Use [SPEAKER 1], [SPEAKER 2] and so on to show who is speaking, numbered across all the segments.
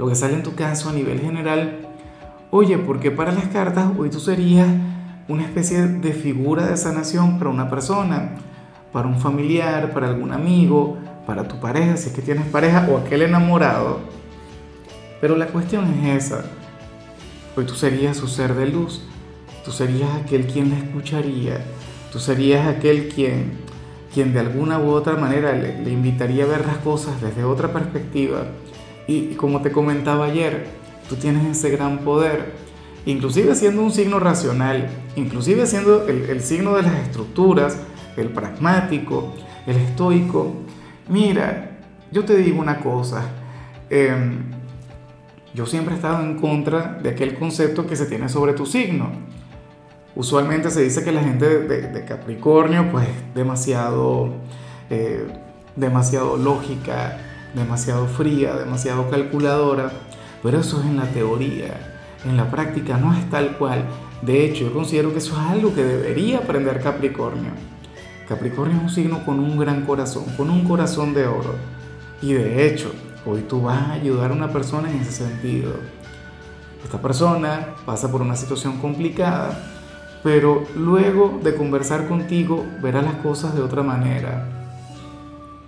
[SPEAKER 1] lo que sale en tu caso a nivel general. Oye, porque para las cartas hoy tú serías una especie de figura de sanación para una persona, para un familiar, para algún amigo, para tu pareja, si es que tienes pareja o aquel enamorado. Pero la cuestión es esa. Hoy tú serías su ser de luz, tú serías aquel quien la escucharía, tú serías aquel quien quien de alguna u otra manera le, invitaría a ver las cosas desde otra perspectiva. Y, como te comentaba ayer, tú tienes ese gran poder, inclusive siendo un signo racional, inclusive siendo el, signo de las estructuras, el pragmático, el estoico. Mira, yo te digo una cosa, em, yo siempre he estado en contra de aquel concepto que se tiene sobre tu signo Usualmente se dice que la gente de, Capricornio pues demasiado, eh, demasiado lógica, demasiado fría, demasiado calculadora, pero eso es en la teoría, en la práctica no es tal cual. De hecho, yo considero que eso es algo que debería aprender Capricornio. Capricornio es un signo con un gran corazón, con un corazón de oro. Y de hecho, hoy tú vas a ayudar a una persona en ese sentido. Esta persona pasa por una situación complicada pero luego de conversar contigo verás las cosas de otra manera.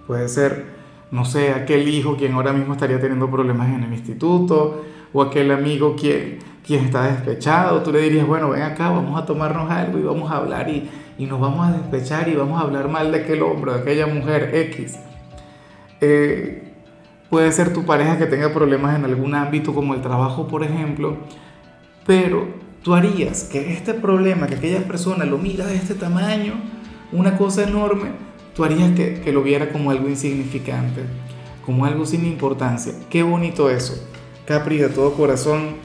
[SPEAKER 1] Puede ser, no sé, aquel hijo quien ahora mismo estaría teniendo problemas en el instituto, o aquel amigo quien, quien está despechado. Tú le dirías, bueno, ven acá, vamos a tomarnos algo y vamos a hablar y, y nos vamos a despechar y vamos a hablar mal de aquel hombre, de aquella mujer X. Eh, puede ser tu pareja que tenga problemas en algún ámbito como el trabajo, por ejemplo, pero tú harías que este problema, que aquella persona lo mira de este tamaño, una cosa enorme, tú harías que, lo viera como algo insignificante, como algo sin importancia. Qué bonito eso. Capri, de todo corazón,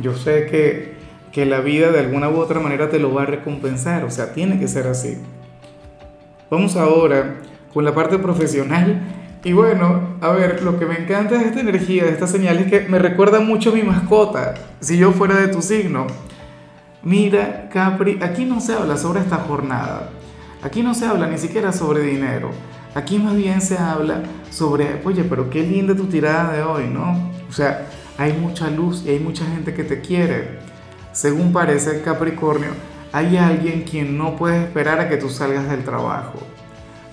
[SPEAKER 1] yo sé que, que la vida de alguna u otra manera te lo va a recompensar, o sea, tiene que ser así. Vamos ahora con la parte profesional y bueno, a ver, lo que me encanta de esta energía, de esta señal, es que me recuerda mucho a mi mascota, si yo fuera de tu signo. Mira, Capri, aquí no se habla sobre esta jornada, aquí no se habla ni siquiera sobre dinero, aquí más bien se habla sobre, oye, pero qué linda tu tirada de hoy, ¿no? O sea, hay mucha luz y hay mucha gente que te quiere. Según parece Capricornio, hay alguien quien no puede esperar a que tú salgas del trabajo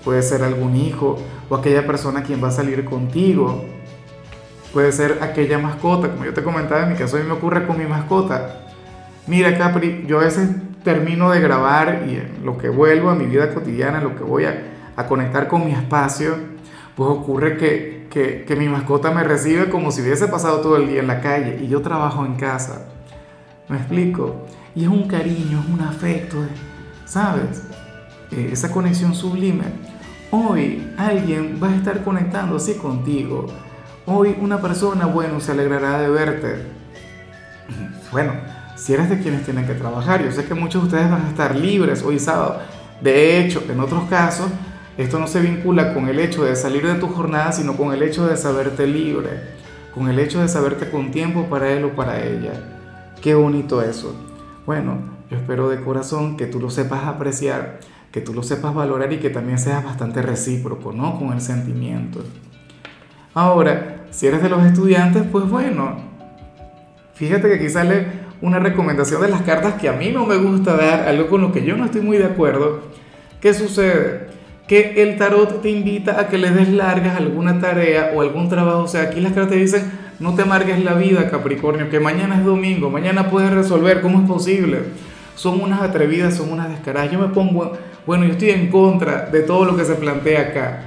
[SPEAKER 1] puede ser algún hijo o aquella persona quien va a salir contigo, puede ser aquella mascota, como yo te comentaba en mi caso, a mí me ocurre con mi mascota. Mira Capri, yo a veces termino de grabar y en lo que vuelvo a mi vida cotidiana, en lo que voy a, a conectar con mi espacio, pues ocurre que, que, que mi mascota me recibe como si hubiese pasado todo el día en la calle y yo trabajo en casa. ¿Me explico? Y es un cariño, es un afecto, ¿sabes? Eh, esa conexión sublime. Hoy alguien va a estar conectando así contigo. Hoy una persona, bueno, se alegrará de verte. Bueno, si eres de quienes tienen que trabajar, yo sé que muchos de ustedes van a estar libres hoy sábado. De hecho, en otros casos, esto no se vincula con el hecho de salir de tu jornada, sino con el hecho de saberte libre, con el hecho de saberte con tiempo para él o para ella. Qué bonito eso. Bueno, yo espero de corazón que tú lo sepas apreciar que tú lo sepas valorar y que también seas bastante recíproco, ¿no? Con el sentimiento. Ahora, si eres de los estudiantes, pues bueno, fíjate que aquí sale una recomendación de las cartas que a mí no me gusta dar, algo con lo que yo no estoy muy de acuerdo. ¿Qué sucede? Que el tarot te invita a que le des largas alguna tarea o algún trabajo. O sea, aquí las cartas te dicen, no te amargues la vida, Capricornio, que mañana es domingo, mañana puedes resolver, ¿cómo es posible? Son unas atrevidas, son unas descaradas. Yo me pongo bueno, yo estoy en contra de todo lo que se plantea acá.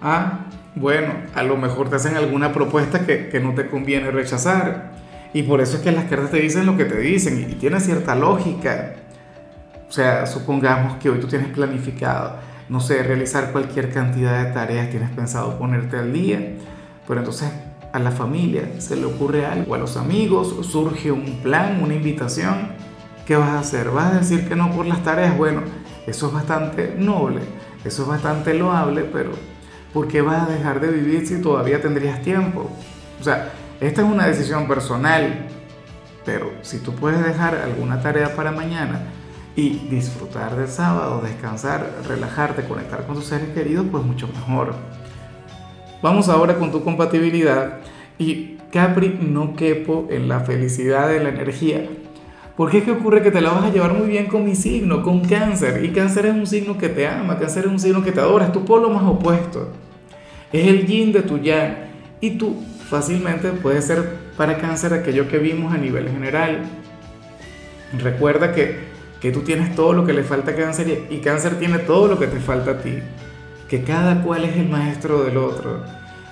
[SPEAKER 1] Ah, bueno, a lo mejor te hacen alguna propuesta que, que no te conviene rechazar. Y por eso es que las cartas te dicen lo que te dicen y, tiene cierta lógica. O sea, supongamos que hoy tú tienes planificado, no sé, realizar cualquier cantidad de tareas, tienes pensado ponerte al día, pero entonces a la familia se le ocurre algo, a los amigos surge un plan, una invitación, ¿qué vas a hacer? ¿Vas a decir que no por las tareas? Bueno, eso es bastante noble, eso es bastante loable, pero ¿por qué vas a dejar de vivir si todavía tendrías tiempo? O sea, esta es una decisión personal, pero si tú puedes dejar alguna tarea para mañana y disfrutar del sábado, descansar, relajarte, conectar con tus seres queridos, pues mucho mejor. Vamos ahora con tu compatibilidad y Capri no quepo en la felicidad de la energía. Porque es que ocurre que te la vas a llevar muy bien con mi signo, con cáncer. Y cáncer es un signo que te ama, cáncer es un signo que te adora, es tu polo más opuesto. Es el yin de tu yang. Y tú fácilmente puedes ser para cáncer aquello que vimos a nivel general. Recuerda que, que tú tienes todo lo que le falta a cáncer y cáncer tiene todo lo que te falta a ti. Que cada cual es el maestro del otro.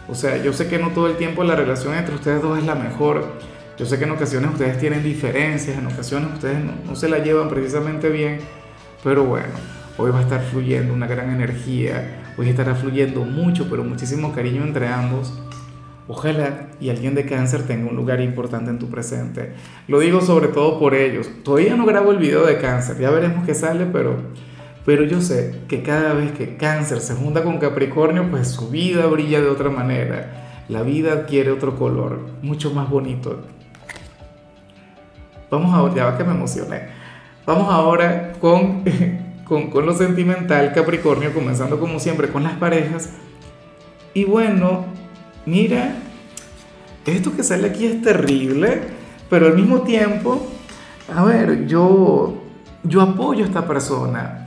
[SPEAKER 1] O sea, yo sé que no todo el tiempo la relación entre ustedes dos es la mejor yo sé que en ocasiones ustedes tienen diferencias, en ocasiones ustedes no, se la llevan precisamente bien, pero bueno, hoy va a estar fluyendo una gran energía, hoy estará fluyendo mucho, pero muchísimo cariño entre ambos. Ojalá y alguien de cáncer tenga un lugar importante en tu presente. Lo digo sobre todo por ellos. Todavía no grabo el video de cáncer, ya veremos qué sale, pero, pero yo sé que cada vez que cáncer se junta con Capricornio, pues su vida brilla de otra manera. La vida adquiere otro color, mucho más bonito. Vamos ahora, ya va que me emocioné. Vamos ahora con, con, con lo sentimental, Capricornio, comenzando como siempre con las parejas. Y bueno, mira, esto que sale aquí es terrible, pero al mismo tiempo, a ver, yo, yo apoyo a esta persona.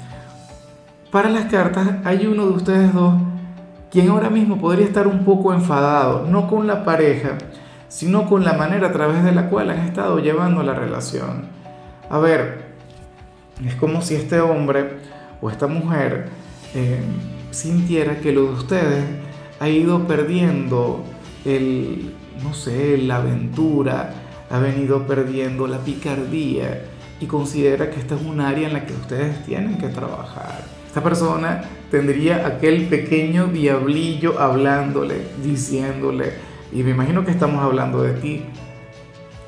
[SPEAKER 1] Para las cartas hay uno de ustedes dos quien ahora mismo podría estar un poco enfadado, no con la pareja, sino con la manera a través de la cual han estado llevando la relación. A ver, es como si este hombre o esta mujer eh, sintiera que lo de ustedes ha ido perdiendo el, no sé, la aventura, ha venido perdiendo la picardía y considera que esta es un área en la que ustedes tienen que trabajar. Esta persona tendría aquel pequeño diablillo hablándole, diciéndole, y me imagino que estamos hablando de ti.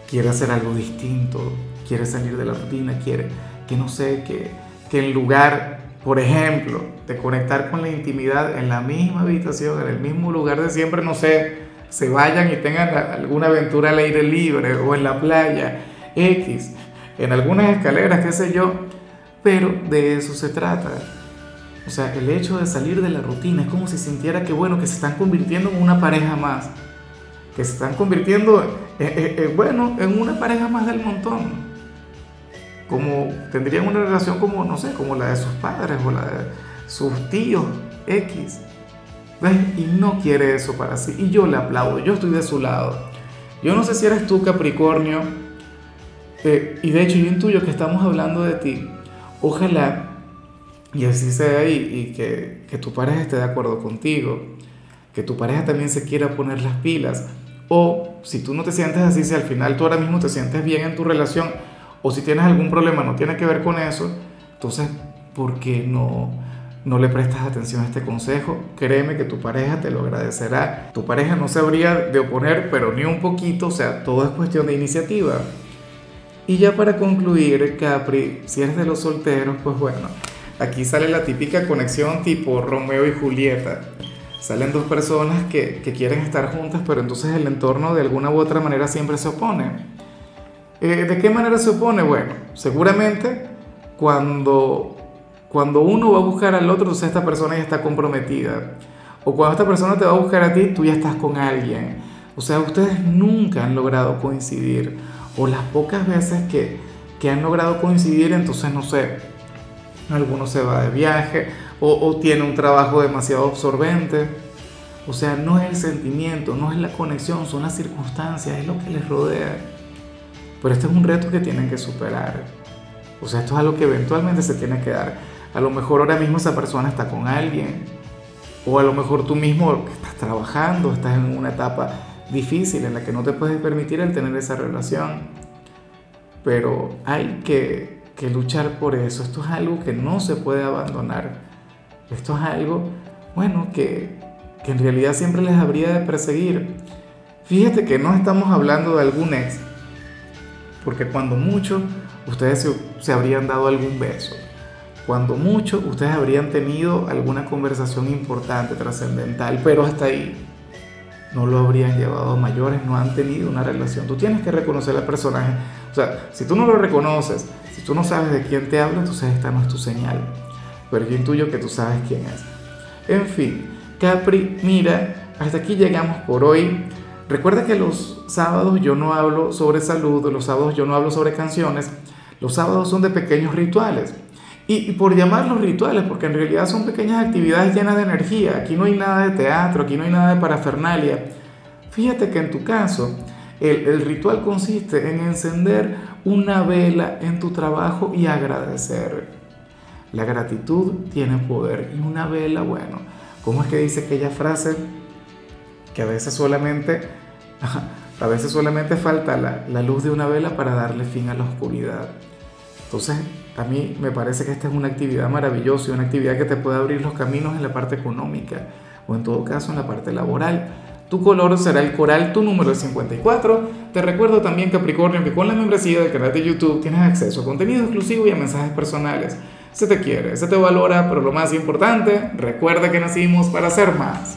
[SPEAKER 1] Quiere hacer algo distinto, quiere salir de la rutina, quiere que no sé, que, que en lugar, por ejemplo, de conectar con la intimidad en la misma habitación, en el mismo lugar de siempre, no sé, se vayan y tengan alguna aventura al aire libre o en la playa, X, en algunas escaleras, qué sé yo, pero de eso se trata. O sea, el hecho de salir de la rutina es como si sintiera que, bueno, que se están convirtiendo en una pareja más que se están convirtiendo, eh, eh, eh, bueno, en una pareja más del montón. Como tendrían una relación como, no sé, como la de sus padres o la de sus tíos X. ¿Ves? Y no quiere eso para sí. Y yo le aplaudo, yo estoy de su lado. Yo no sé si eres tú, Capricornio, y de hecho yo intuyo que estamos hablando de ti. Ojalá, y así sea, y, y que, que tu pareja esté de acuerdo contigo, que tu pareja también se quiera poner las pilas o si tú no te sientes así, si al final tú ahora mismo te sientes bien en tu relación, o si tienes algún problema, no tiene que ver con eso, entonces, ¿por qué no, no le prestas atención a este consejo? Créeme que tu pareja te lo agradecerá. Tu pareja no se habría de oponer, pero ni un poquito, o sea, todo es cuestión de iniciativa. Y ya para concluir, Capri, si eres de los solteros, pues bueno, aquí sale la típica conexión tipo Romeo y Julieta salen dos personas que, quieren estar juntas, pero entonces el entorno de alguna u otra manera siempre se opone. Eh, ¿De qué manera se opone? Bueno, seguramente cuando, cuando uno va a buscar al otro, entonces esta persona ya está comprometida. O cuando esta persona te va a buscar a ti, tú ya estás con alguien. O sea, ustedes nunca han logrado coincidir. O las pocas veces que, que han logrado coincidir, entonces no sé, alguno se va de viaje o, tiene un trabajo demasiado absorbente. O sea, no es el sentimiento, no es la conexión, son las circunstancias, es lo que les rodea. Pero este es un reto que tienen que superar. O sea, esto es algo que eventualmente se tiene que dar. A lo mejor ahora mismo esa persona está con alguien. O a lo mejor tú mismo estás trabajando, estás en una etapa difícil en la que no te puedes permitir el tener esa relación. Pero hay que, que luchar por eso. Esto es algo que no se puede abandonar. Esto es algo, bueno, que, que en realidad siempre les habría de perseguir. Fíjate que no estamos hablando de algún ex, porque cuando mucho ustedes se, se habrían dado algún beso, cuando mucho ustedes habrían tenido alguna conversación importante, trascendental, pero hasta ahí no lo habrían llevado a mayores, no han tenido una relación. Tú tienes que reconocer al personaje. O sea, si tú no lo reconoces, si tú no sabes de quién te habla, entonces esta no es tu señal. Pero yo intuyo que tú sabes quién es. En fin, Capri, mira, hasta aquí llegamos por hoy. Recuerda que los sábados yo no hablo sobre salud, los sábados yo no hablo sobre canciones, los sábados son de pequeños rituales. Y, por llamarlos rituales, porque en realidad son pequeñas actividades llenas de energía. Aquí no hay nada de teatro, aquí no hay nada de parafernalia. Fíjate que en tu caso, el, el ritual consiste en encender una vela en tu trabajo y agradecer. La gratitud tiene poder y una vela, bueno, ¿cómo es que dice aquella frase? Que a veces solamente, a veces solamente falta la, la luz de una vela para darle fin a la oscuridad. Entonces, a mí me parece que esta es una actividad maravillosa y una actividad que te puede abrir los caminos en la parte económica o en todo caso en la parte laboral. Tu color será el coral, tu número es 54. Te recuerdo también, Capricornio, que con la membresía del canal de YouTube tienes acceso a contenido exclusivo y a mensajes personales. Se te quiere, se te valora, pero lo más importante, recuerda que nacimos para ser más.